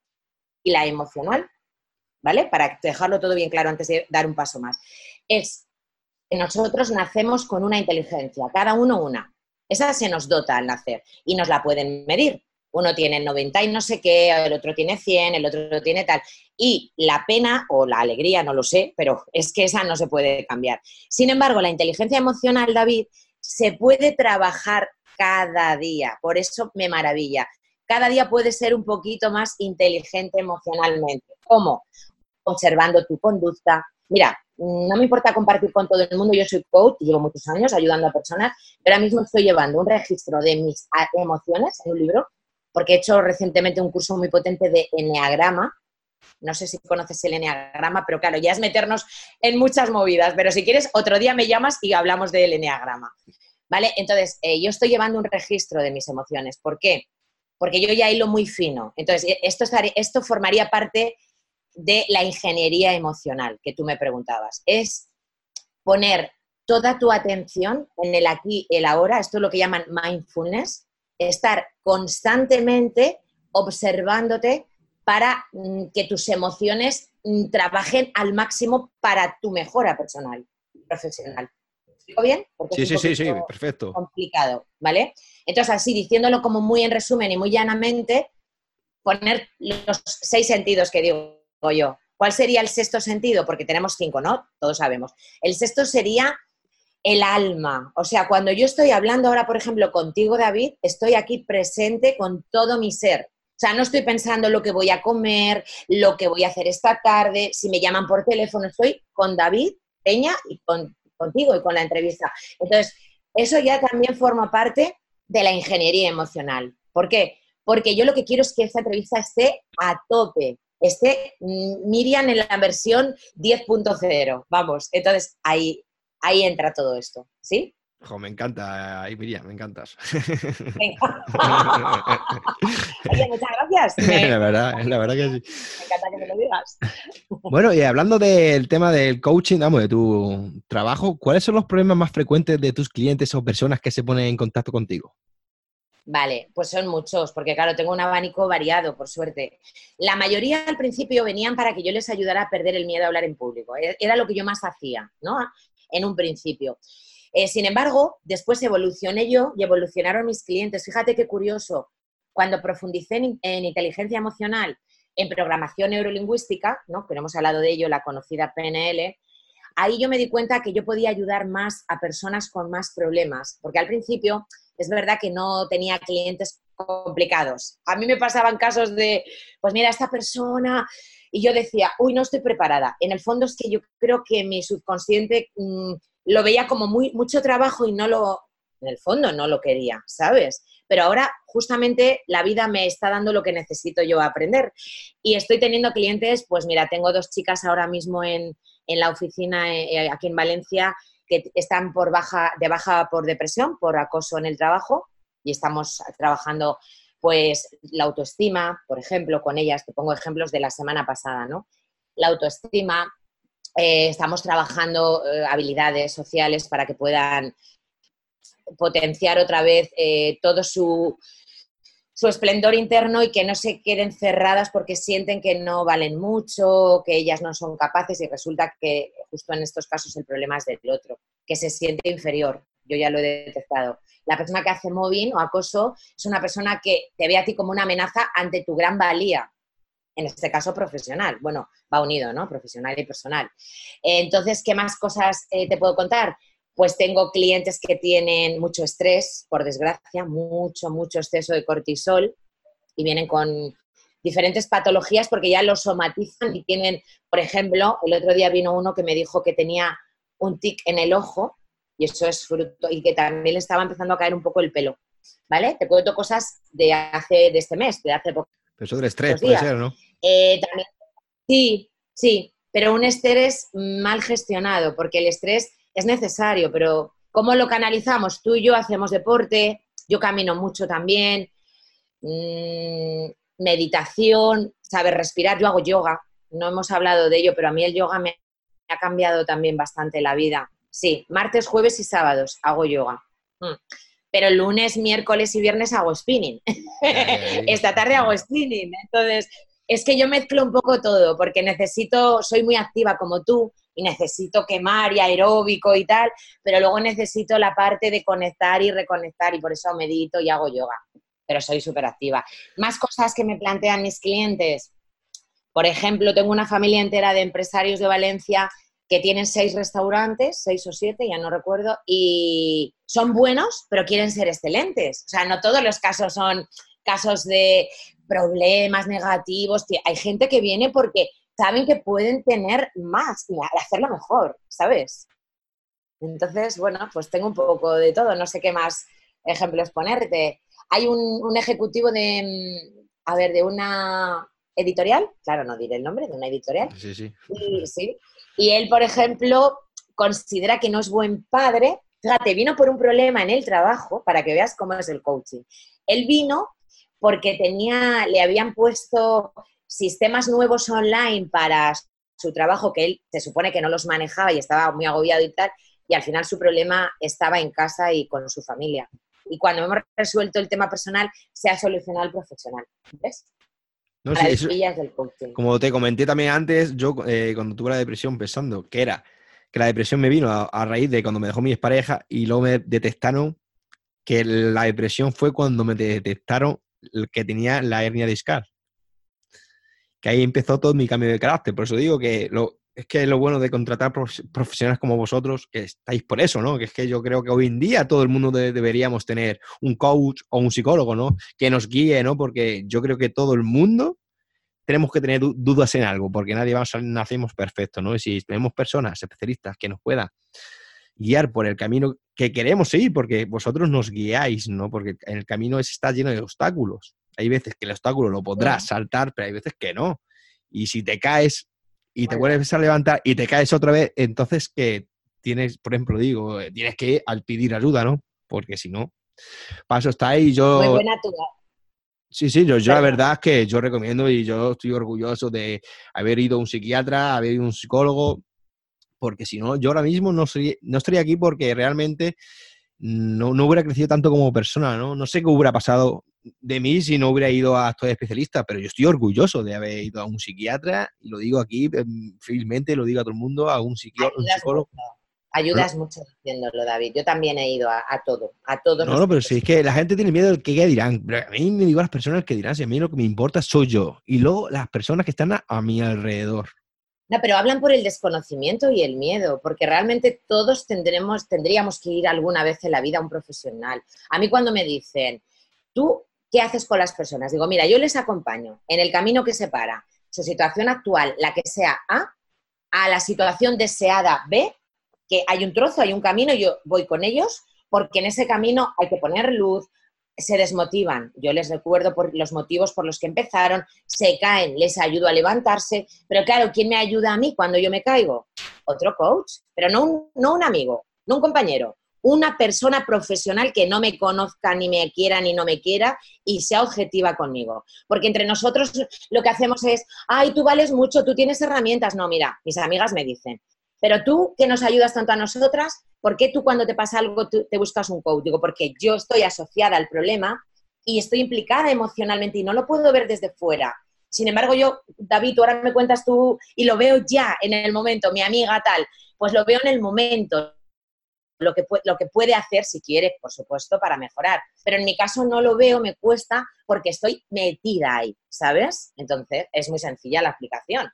y la emocional, ¿vale? Para dejarlo todo bien claro antes de dar un paso más, es que nosotros nacemos con una inteligencia, cada uno una. Esa se nos dota al nacer y nos la pueden medir uno tiene 90 y no sé qué, el otro tiene 100, el otro tiene tal. Y la pena o la alegría, no lo sé, pero es que esa no se puede cambiar. Sin embargo, la inteligencia emocional, David, se puede trabajar cada día. Por eso me maravilla. Cada día puedes ser un poquito más inteligente emocionalmente. ¿Cómo? Observando tu conducta. Mira, no me importa compartir con todo el mundo, yo soy coach y llevo muchos años ayudando a personas, pero ahora mismo estoy llevando un registro de mis emociones en un libro porque he hecho recientemente un curso muy potente de Enneagrama. No sé si conoces el Enneagrama, pero claro, ya es meternos en muchas movidas, pero si quieres, otro día me llamas y hablamos del Enneagrama. ¿Vale? Entonces, eh, yo estoy llevando un registro de mis emociones. ¿Por qué? Porque yo ya hilo muy fino. Entonces, e, esto, esto formaría parte de la ingeniería emocional que tú me preguntabas. Es poner toda tu atención en el aquí, el ahora, esto es lo que llaman mindfulness, estar constantemente observándote para mm, que tus emociones mm, trabajen al máximo para tu mejora personal, profesional. ¿Digo bien? sí, sí, sí, sí, perfecto. Complicado, ¿vale? Entonces, así, diciéndolo como muy en resumen y muy llanamente, poner los seis sentidos que digo yo. ¿Cuál sería el sexto sentido? Porque tenemos cinco, ¿no? Todos sabemos. El sexto sería el alma. O sea, cuando yo estoy hablando ahora, por ejemplo, contigo, David, estoy aquí presente con todo mi ser. O sea, no estoy pensando lo que voy a comer, lo que voy a hacer esta tarde, si me llaman por teléfono, estoy con David Peña y contigo y con la entrevista. Entonces, eso ya también forma parte de la ingeniería emocional. ¿Por qué? Porque yo lo que quiero es que esta entrevista esté a tope, esté mm, Miriam en la versión 10.0. Vamos, entonces ahí, ahí entra todo esto, ¿sí? me encanta, Miriam, me encantas. [LAUGHS] Oye, muchas gracias. [LAUGHS] la, verdad, la verdad que sí. Me encanta que me lo digas. [LAUGHS] Bueno, y hablando del tema del coaching, vamos, de tu trabajo, ¿cuáles son los problemas más frecuentes de tus clientes o personas que se ponen en contacto contigo? Vale, pues son muchos, porque claro, tengo un abanico variado, por suerte. La mayoría al principio venían para que yo les ayudara a perder el miedo a hablar en público. E-, era lo que yo más hacía, ¿no? En un principio. Eh, sin embargo, después evolucioné yo y evolucionaron mis clientes. Fíjate qué curioso. Cuando profundicé en, inteligencia emocional, en programación neurolingüística, ¿no? que hemos hablado de ello, la conocida PNL, ahí yo me di cuenta que yo podía ayudar más a personas con más problemas, porque al principio es verdad que no tenía clientes complicados. A mí me pasaban casos de, pues mira, esta persona, y yo decía, uy, no estoy preparada. En el fondo es que yo creo que mi subconsciente mm, lo veía como muy, mucho trabajo y no lo, en el fondo no lo quería, ¿sabes? Pero ahora justamente la vida me está dando lo que necesito yo aprender. Y estoy teniendo clientes, pues mira, tengo dos chicas ahora mismo en, la oficina eh, aquí en Valencia que están por baja, de baja por depresión, por acoso en el trabajo, y estamos trabajando pues la autoestima, por ejemplo, con ellas, te pongo ejemplos de la semana pasada, ¿no? La autoestima, eh, estamos trabajando eh, habilidades sociales para que puedan potenciar otra vez eh, todo su, su, esplendor interno y que no se queden cerradas porque sienten que no valen mucho, que ellas no son capaces y resulta que justo en estos casos el problema es del otro, que se siente inferior. Yo ya lo he detectado. La persona que hace mobbing o acoso es una persona que te ve a ti como una amenaza ante tu gran valía en este caso profesional. Bueno, va unido, ¿no? Profesional y personal. Entonces, ¿qué más cosas eh, te puedo contar? Pues tengo clientes que tienen mucho estrés, por desgracia, mucho, mucho exceso de cortisol y vienen con diferentes patologías porque ya lo somatizan y tienen, por ejemplo, el otro día vino uno que me dijo que tenía un tic en el ojo y eso es fruto y que también le estaba empezando a caer un poco el pelo, ¿vale? Te cuento cosas de hace de este mes, de hace poco eso del estrés puede ser, ¿no? Eh, sí, sí, pero un estrés mal gestionado, porque el estrés es necesario, pero ¿cómo lo canalizamos? Tú y yo hacemos deporte, yo camino mucho también, mm, meditación, saber respirar, yo hago yoga, no hemos hablado de ello, pero a mí el yoga me ha cambiado también bastante la vida. Sí, martes, jueves y sábados hago yoga. Mm pero lunes, miércoles y viernes hago spinning. [LAUGHS] Esta tarde hago spinning. Entonces, es que yo mezclo un poco todo, porque necesito, soy muy activa como tú, y necesito quemar y aeróbico y tal, pero luego necesito la parte de conectar y reconectar, y por eso medito y hago yoga. Pero soy súper activa. Más cosas que me plantean mis clientes. Por ejemplo, tengo una familia entera de empresarios de Valencia que tienen seis restaurantes, seis o siete, ya no recuerdo, y son buenos, pero quieren ser excelentes. O sea, no todos los casos son casos de problemas negativos. Hay gente que viene porque saben que pueden tener más y hacerlo mejor, ¿sabes? Entonces, bueno, pues tengo un poco de todo. No sé qué más ejemplos ponerte. Hay un, un ejecutivo de, a ver, de una editorial, claro, no diré el nombre, de una editorial. Sí, sí. Y, sí. Y él, por ejemplo, considera que no es buen padre. Fíjate, vino por un problema en el trabajo, para que veas cómo es el coaching. Él vino porque tenía, le habían puesto sistemas nuevos online para su trabajo, que él se supone que no los manejaba y estaba muy agobiado y tal, y al final su problema estaba en casa y con su familia. Y cuando hemos resuelto el tema personal, se ha solucionado el profesional. ¿Ves? Como te comenté también antes, yo eh, cuando tuve la depresión pensando que era que la depresión me vino a, raíz de cuando me dejó mi pareja y luego me detectaron que la depresión fue cuando me detectaron que tenía la hernia discal. Que ahí empezó todo mi cambio de carácter. Por eso digo que lo, es que lo bueno de contratar profesionales como vosotros, que estáis por eso, ¿no? Que es que yo creo que hoy en día todo el mundo deberíamos tener un coach o un psicólogo, ¿no? Que nos guíe, ¿no? Porque yo creo que todo el mundo tenemos que tener dudas en algo, porque nadie vamos a, nacemos perfectos, ¿no? Y si tenemos personas especialistas que nos puedan guiar por el camino que queremos seguir, porque vosotros nos guiáis, ¿no? Porque el camino está lleno de obstáculos. Hay veces que el obstáculo lo podrás saltar, pero hay veces que no. Y si te caes y te vuelves a levantar y te caes otra vez, entonces que tienes, por ejemplo, digo, eh, tienes que al pedir ayuda, ¿no? Porque si no, paso está ahí yo... Muy buena tu... Sí, sí, yo, yo la verdad es que yo recomiendo y yo estoy orgulloso de haber ido a un psiquiatra, haber ido a un psicólogo, porque si no, yo ahora mismo no, soy, no estaría aquí porque realmente no, no, hubiera crecido tanto como persona, ¿no? No sé qué hubiera pasado de mí si no hubiera ido a estos especialistas, pero yo estoy orgulloso de haber ido a un psiquiatra y lo digo aquí, em, fielmente lo digo a todo el mundo, a un, psicólogo. Ayudas mucho diciéndolo, David. Yo también he ido a, todo, a todos. No, no, pero si es que la gente tiene miedo del que dirán. a mí me digo las personas que dirán, si a mí lo que me importa soy yo. Y luego las personas que están a mi alrededor. No, pero hablan por el desconocimiento y el miedo, porque realmente todos tendremos, tendríamos que ir alguna vez en la vida a un profesional. A mí cuando me dicen, ¿tú qué haces con las personas? Digo, mira, yo les acompaño en el camino que separa su situación actual, la que sea A, a la situación deseada B, que hay un trozo, hay un camino, yo voy con ellos, porque en ese camino hay que poner luz, se desmotivan. Yo les recuerdo por los motivos por los que empezaron, se caen, les ayudo a levantarse, pero claro, ¿quién me ayuda a mí cuando yo me caigo? Otro coach, pero no un, no un amigo, no un compañero, una persona profesional que no me conozca, ni me quiera, ni no me quiera y sea objetiva conmigo. Porque entre nosotros lo que hacemos es, ay, tú vales mucho, tú tienes herramientas. No, mira, mis amigas me dicen, pero tú que nos ayudas tanto a nosotras, ¿por qué tú cuando te pasa algo te buscas un coach? Digo, porque yo estoy asociada al problema y estoy implicada emocionalmente y no lo puedo ver desde fuera. Sin embargo, yo, David, ahora me cuentas tú y lo veo ya en el momento, mi amiga tal, pues lo veo en el momento, lo que, lo que puede hacer si quiere, por supuesto, para mejorar. Pero en mi caso no lo veo, me cuesta porque estoy metida ahí, ¿sabes? Entonces es muy sencilla la aplicación,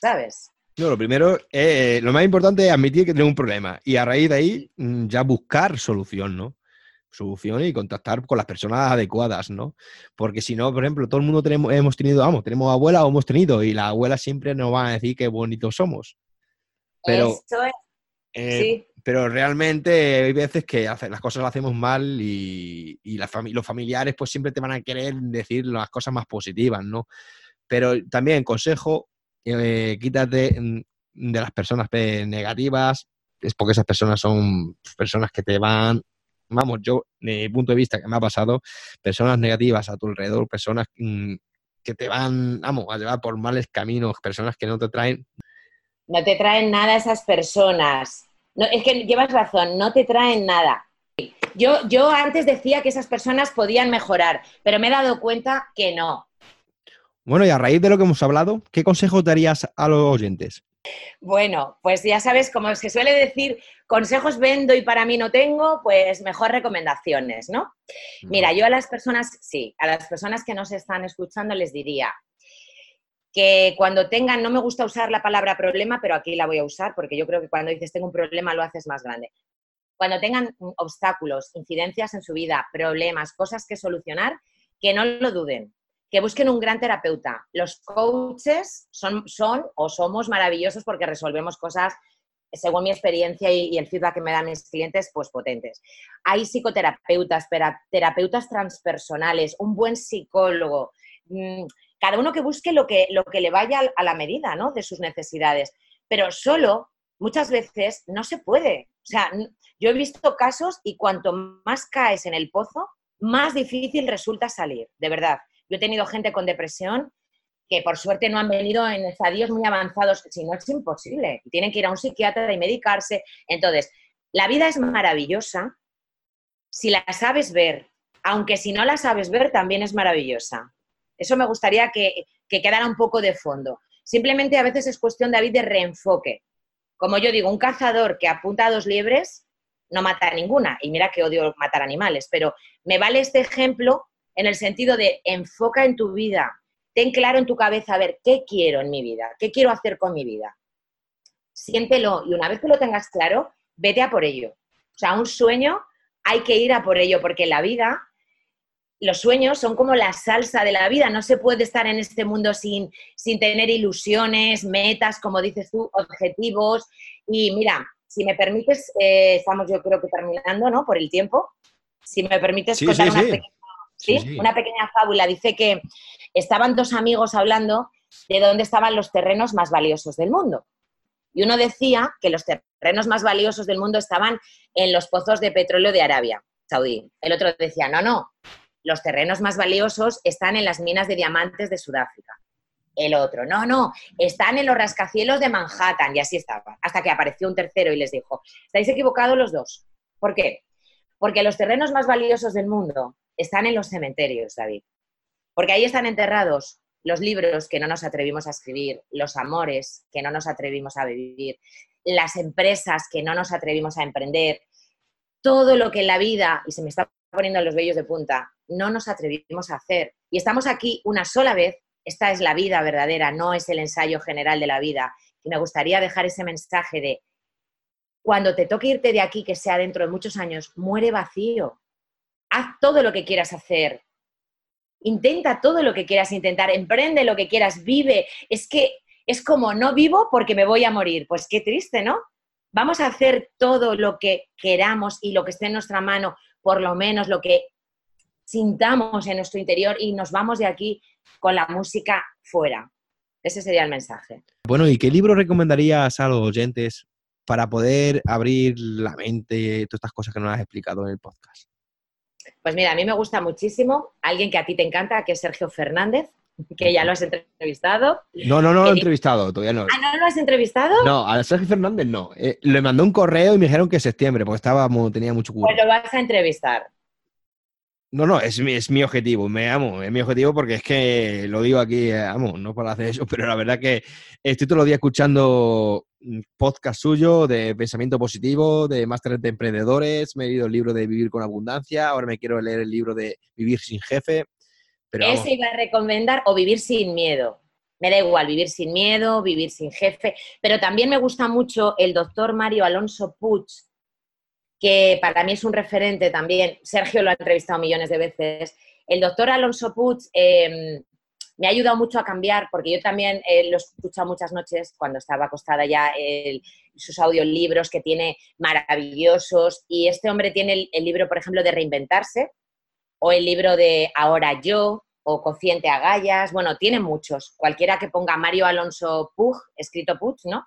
¿sabes? No, lo primero, eh, lo más importante es admitir que tengo un problema y a raíz de ahí mm, ya buscar solución, ¿no? Solución y contactar con las personas adecuadas, ¿no? Porque si no, por ejemplo, todo el mundo tenemos, hemos tenido, vamos, tenemos abuela o hemos tenido y la abuela siempre nos va a decir qué bonitos somos. Pero, eh, pero realmente hay veces que las cosas las hacemos mal y, los familiares pues siempre te van a querer decir las cosas más positivas, ¿no? Pero también consejo, eh, quítate mm, de las personas negativas, es porque esas personas son personas que te van, vamos, yo, de mi punto de vista que me ha pasado, personas negativas a tu alrededor, personas mm, que te van, vamos, a llevar por males caminos, personas que no te traen. No te traen nada esas personas. No, es que llevas razón, no te traen nada. Yo, yo antes decía que esas personas podían mejorar, pero me he dado cuenta que no, bueno, y a raíz de lo que hemos hablado, ¿qué consejos darías a los oyentes? Bueno, pues ya sabes, como se suele decir, consejos vendo y para mí no tengo, pues mejor recomendaciones, ¿no? Mira, yo a las personas, sí, a las personas que nos están escuchando les diría que cuando tengan, no me gusta usar la palabra problema, pero aquí la voy a usar porque yo creo que cuando dices tengo un problema lo haces más grande. Cuando tengan obstáculos, incidencias en su vida, problemas, cosas que solucionar, que no lo duden, que busquen un gran terapeuta. Los coaches son, son o somos maravillosos porque resolvemos cosas, según mi experiencia y, el feedback que me dan mis clientes, pues potentes. Hay psicoterapeutas, terapeutas transpersonales, un buen psicólogo, mm, cada uno que busque lo que, lo que le vaya a la medida ¿no? de sus necesidades. Pero solo, muchas veces, no se puede. O sea, yo he visto casos y cuanto más caes en el pozo, más difícil resulta salir, de verdad. Yo he tenido gente con depresión que por suerte no han venido en estadios muy avanzados, si no es imposible. Tienen que ir a un psiquiatra y medicarse. Entonces, la vida es maravillosa si la sabes ver, aunque si no la sabes ver, también es maravillosa. Eso me gustaría que, que quedara un poco de fondo. Simplemente a veces es cuestión, David, de reenfoque. Como yo digo, un cazador que apunta a dos liebres no mata a ninguna. Y mira que odio matar animales, pero me vale este ejemplo en el sentido de enfoca en tu vida, ten claro en tu cabeza, a ver, ¿qué quiero en mi vida? ¿Qué quiero hacer con mi vida? siéntelo y una vez que lo tengas claro, vete a por ello. O sea, un sueño hay que ir a por ello porque la vida, los sueños son como la salsa de la vida. No se puede estar en este mundo sin, sin tener ilusiones, metas, como dices tú, objetivos. Y mira, si me permites, eh, estamos yo creo que terminando, ¿no? Por el tiempo. Si me permites contar una, Pequeña, una pequeña fábula. Dice que estaban dos amigos hablando de dónde estaban los terrenos más valiosos del mundo. Y uno decía que los terrenos más valiosos del mundo estaban en los pozos de petróleo de Arabia Saudí. El otro decía, no, no, los terrenos más valiosos están en las minas de diamantes de Sudáfrica. El otro, no, no, están en los rascacielos de Manhattan y así estaba. Hasta que apareció un tercero y les dijo, estáis equivocados los dos. ¿Por qué? Porque los terrenos más valiosos del mundo están en los cementerios, David. Porque ahí están enterrados los libros que no nos atrevimos a escribir, los amores que no nos atrevimos a vivir, las empresas que no nos atrevimos a emprender, todo lo que en la vida, y se me está poniendo los vellos de punta, no nos atrevimos a hacer. Y estamos aquí una sola vez, esta es la vida verdadera, no es el ensayo general de la vida. Y me gustaría dejar ese mensaje de, cuando te toque irte de aquí, que sea dentro de muchos años, muere vacío. Haz todo lo que quieras hacer, intenta todo lo que quieras intentar, emprende lo que quieras, vive. Es que es como no vivo porque me voy a morir. Pues qué triste, ¿no? Vamos a hacer todo lo que queramos y lo que esté en nuestra mano, por lo menos lo que sintamos en nuestro interior y nos vamos de aquí con la música fuera. Ese sería el mensaje. Bueno, ¿y qué libro recomendarías a los oyentes para poder abrir la mente, todas estas cosas que nos has explicado en el podcast? Pues mira, a mí me gusta muchísimo alguien que a ti te encanta, que es Sergio Fernández, que ya lo has entrevistado. No, no, no lo he entrevistado, todavía no. ¿Ah, no lo has entrevistado? No, a Sergio Fernández no. Eh, le mandó un correo y me dijeron que septiembre, porque estaba, tenía mucho cuidado. Pues lo vas a entrevistar. No, no, es mi, es mi objetivo, me amo, es mi objetivo porque es que lo digo aquí, eh, amo, no para hacer eso, [LAUGHS] pero la verdad que estoy todos los días escuchando mm, podcast suyo de pensamiento positivo, de másteres de emprendedores, me he leído el libro de Vivir con Abundancia, ahora me quiero leer el libro de Vivir sin Jefe. Pero Ese iba a recomendar o Vivir sin Miedo. Me da igual, vivir sin miedo, vivir sin jefe, pero también me gusta mucho el doctor Mario Alonso Puig, que para mí es un referente también. Sergio lo ha entrevistado millones de veces. El doctor Alonso Puig em, me ha ayudado mucho a cambiar, porque yo también eh, lo he escuchado muchas noches cuando estaba acostada ya, sus audiolibros que tiene maravillosos. Y este hombre tiene el, libro, por ejemplo, de Reinventarse, o el libro de Ahora yo, o Cociente a Gallas. Bueno, tiene muchos. Cualquiera que ponga Mario Alonso Puig, escrito Puig, ¿no?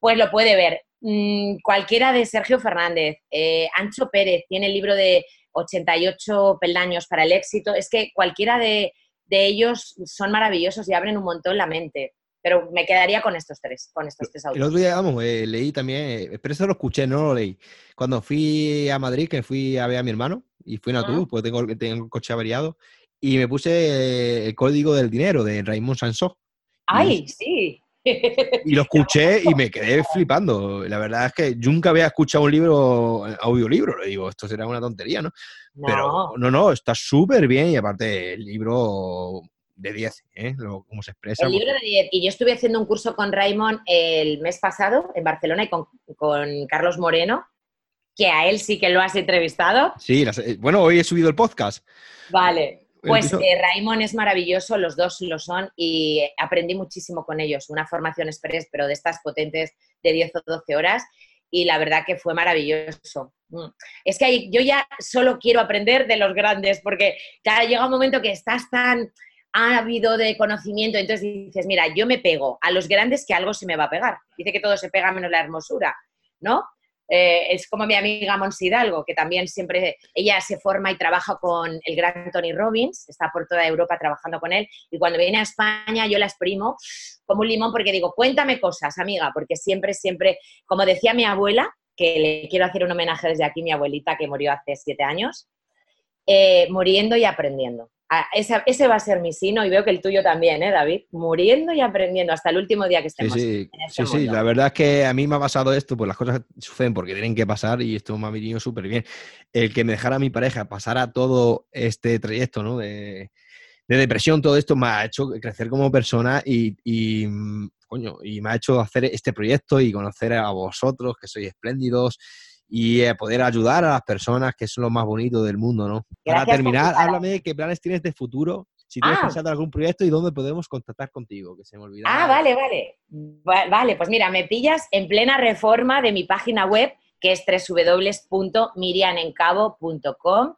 Pues lo puede ver. Mm, cualquiera de Sergio Fernández, eh, Ancho Pérez, tiene el libro de 88 peldaños para el éxito. Es que cualquiera de, ellos son maravillosos y abren un montón la mente. Pero me quedaría con estos tres, con estos tres autores. El otro día, vamos, eh, leí también, eh, pero eso lo escuché, no lo leí. Cuando fui a Madrid, que fui a ver a mi hermano, y fui a ah. tú, porque tengo, tengo el coche averiado, y me puse el código del dinero de Raymond Sansó. ¡Ay, sí! [LAUGHS] Y lo escuché y me quedé flipando. La verdad es que nunca había escuchado un libro, audiolibro. Le digo, esto será una tontería, ¿no? Pero no, no, está súper bien y aparte el libro de 10, ¿eh? cómo se expresa. El libro de 10. Y yo estuve haciendo un curso con Raymond el mes pasado en Barcelona y con, con Carlos Moreno, que a él sí que lo has entrevistado. Sí, eh, bueno, hoy he subido el podcast. Vale, pues eh, Raimón es maravilloso, los dos lo son y aprendí muchísimo con ellos, una formación express, pero de estas potentes de 10 o 12 horas y la verdad que fue maravilloso. Mm. Es que yo ya solo quiero aprender de los grandes porque ya llega un momento que estás tan ávido de conocimiento, entonces dices, mira, yo me pego a los grandes que algo se me va a pegar. Dice que todo se pega menos la hermosura, ¿no? Eh, es como mi amiga Mons Hidalgo, que también siempre, ella se forma y trabaja con el gran Tony Robbins, está por toda Europa trabajando con él, y cuando viene a España yo la exprimo como un limón porque digo, cuéntame cosas, amiga, porque siempre, siempre, como decía mi abuela, que le quiero hacer un homenaje desde aquí, mi abuelita que murió hace siete años, eh, muriendo y aprendiendo. Ah, ese, va a ser mi sino y veo que el tuyo también, ¿eh, David? Muriendo y aprendiendo hasta el último día que estemos. Sí, sí, este sí, sí, la verdad es que a mí me ha pasado esto, pues las cosas suceden porque tienen que pasar y esto me ha venido súper bien. El que me dejara a mi pareja pasara todo este trayecto, ¿no? De, depresión, todo esto me ha hecho crecer como persona y, y, mm, coño, y me ha hecho hacer este proyecto y conocer a vosotros, que sois espléndidos, y eh, poder ayudar a las personas, que es lo más bonito del mundo, ¿no? Para terminar, háblame de qué planes tienes de futuro, si tienes ah. pensado en algún proyecto y dónde podemos contactar contigo, que se me olvidó. Ah, vale, vale. Vale, pues mira, me pillas en plena reforma de mi página web, que es www.mirianencabo.com,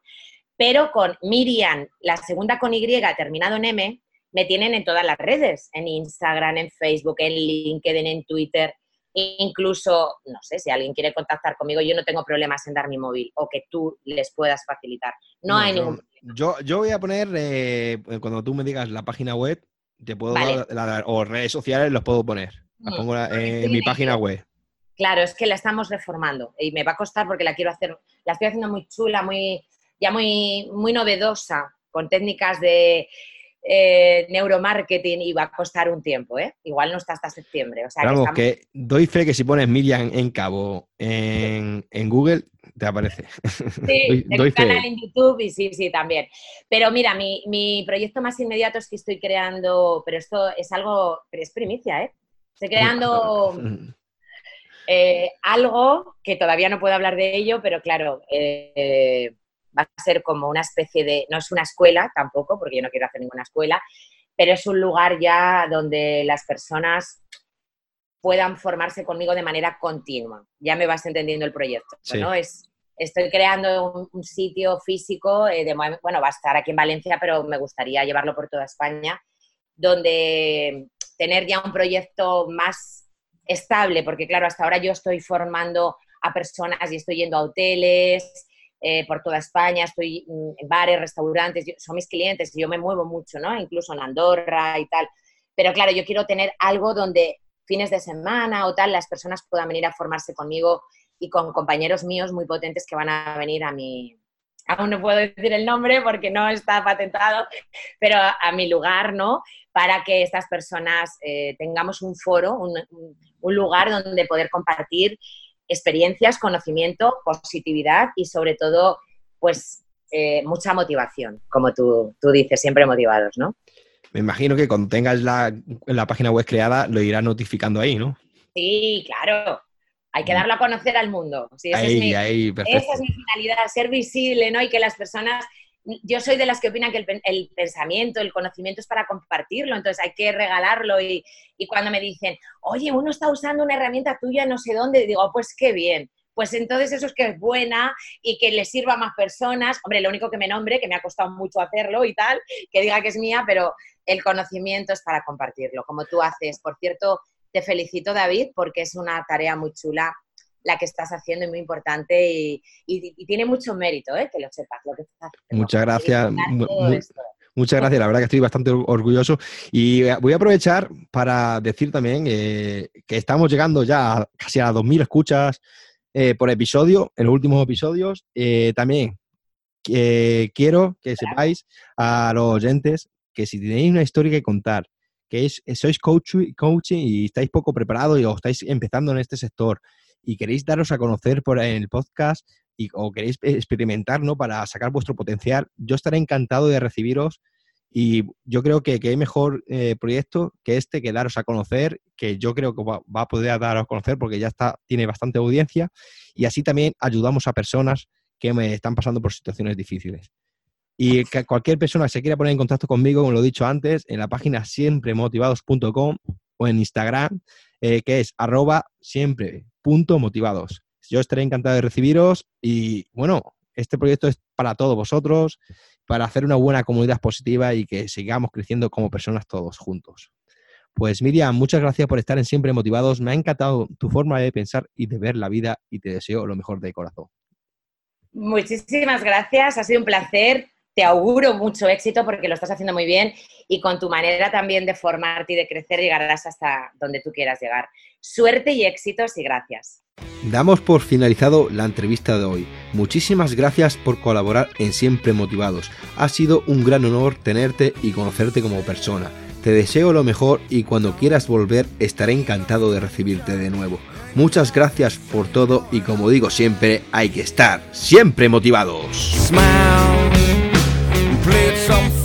pero con Miriam, la segunda con Y, terminado en M, me tienen en todas las redes, en Instagram, en Facebook, en LinkedIn, en Twitter. Incluso, no sé, si alguien quiere contactar conmigo, yo no tengo problemas en dar mi móvil o que tú les puedas facilitar. No, hay ningún problema. Yo, yo voy a poner, eh, cuando tú me digas la página web, te puedo dar, o redes sociales los puedo poner. Las mm. pongo en mi página web. Claro, es que la estamos reformando y me va a costar porque la quiero hacer, la estoy haciendo muy chula, muy, ya muy, muy novedosa, con técnicas de, eh, neuromarketing y va a costar un tiempo, ¿eh? Igual no está hasta septiembre. O sea, Vamos, que, doy fe que si pones Miriam en cabo en, Google, te aparece. Sí, [LAUGHS] doy, canal en YouTube y sí, sí, también. Pero mira, mi, proyecto más inmediato es que estoy creando, pero esto es algo, pero es primicia, ¿eh? Estoy creando eh, algo que todavía no puedo hablar de ello, pero claro, eh, va a ser como una especie de, no es una escuela tampoco, porque yo no quiero hacer ninguna escuela, pero es un lugar ya donde las personas puedan formarse conmigo de manera continua. Ya me vas entendiendo el proyecto, ¿no? Es, estoy creando un, sitio físico, eh, de, bueno, va a estar aquí en Valencia, pero me gustaría llevarlo por toda España, donde tener ya un proyecto más estable, porque claro, hasta ahora yo estoy formando a personas y estoy yendo a hoteles, eh, por toda España, estoy en bares, restaurantes, son mis clientes yo me muevo mucho, ¿no? Incluso en Andorra y tal. Pero claro, yo quiero tener algo donde fines de semana o tal las personas puedan venir a formarse conmigo y con compañeros míos muy potentes que van a venir a mi, aún no puedo decir el nombre porque no está patentado, pero a, mi lugar, ¿no? Para que estas personas eh, tengamos un foro, un, lugar donde poder compartir experiencias, conocimiento, positividad y sobre todo, pues, eh, mucha motivación, como tú, tú dices, siempre motivados, ¿no? Me imagino que cuando tengas la, la página web creada lo irás notificando ahí, ¿no? Sí, claro. Hay que mm. darlo a conocer al mundo. esa, es mi, esa es mi finalidad, ser visible, ¿no? Y que las personas yo soy de las que opinan que el, pensamiento, el conocimiento es para compartirlo, entonces hay que regalarlo y, cuando me dicen, oye, uno está usando una herramienta tuya no sé dónde, digo, pues qué bien. Pues entonces eso es que es buena y que le sirva a más personas. Hombre, lo único que me nombre, que me ha costado mucho hacerlo y tal, que diga que es mía, pero el conocimiento es para compartirlo, como tú haces. Por cierto, te felicito, David, porque es una tarea muy chula la que estás haciendo y muy importante y, tiene mucho mérito, ¿eh? que lo sepas. Lo que Muchas gracias. Muchas gracias, la verdad que estoy bastante orgulloso. Y eh, voy a aprovechar para decir también eh, que estamos llegando ya casi a 2.000 escuchas eh, por episodio, en los últimos episodios. también quiero que sepáis a los oyentes que si tenéis una historia que contar, que es, sois coach, coaching y estáis poco preparados y os estáis empezando en este sector, y queréis daros a conocer por en el podcast y, o queréis experimentar ¿no? para sacar vuestro potencial, yo estaré encantado de recibiros y yo creo que, que hay mejor eh, proyecto que este, que daros a conocer, que yo creo que va, a poder daros a conocer porque ya está, tiene bastante audiencia y así también ayudamos a personas que me están pasando por situaciones difíciles. Y que cualquier persona que se quiera poner en contacto conmigo, como lo he dicho antes, en la página siempremotivados.com o en Instagram, eh, que es arroba siempre punto motivados. Yo estaré encantado de recibiros y bueno, este proyecto es para todos vosotros, para hacer una buena comunidad positiva y que sigamos creciendo como personas todos juntos. Pues Miriam, muchas gracias por estar en Siempre Motivados. Me ha encantado tu forma de pensar y de ver la vida y te deseo lo mejor de corazón. Muchísimas gracias, ha sido un placer te auguro mucho éxito porque lo estás haciendo muy bien y con tu manera también de formarte y de crecer llegarás hasta donde tú quieras llegar. Suerte y éxitos y gracias. Damos por finalizado la entrevista de hoy. Muchísimas gracias por colaborar en Siempre Motivados. Ha sido un gran honor tenerte y conocerte como persona. Te deseo lo mejor y cuando quieras volver estaré encantado de recibirte de nuevo. Muchas gracias por todo y como digo siempre, hay que estar siempre motivados. Smile. played some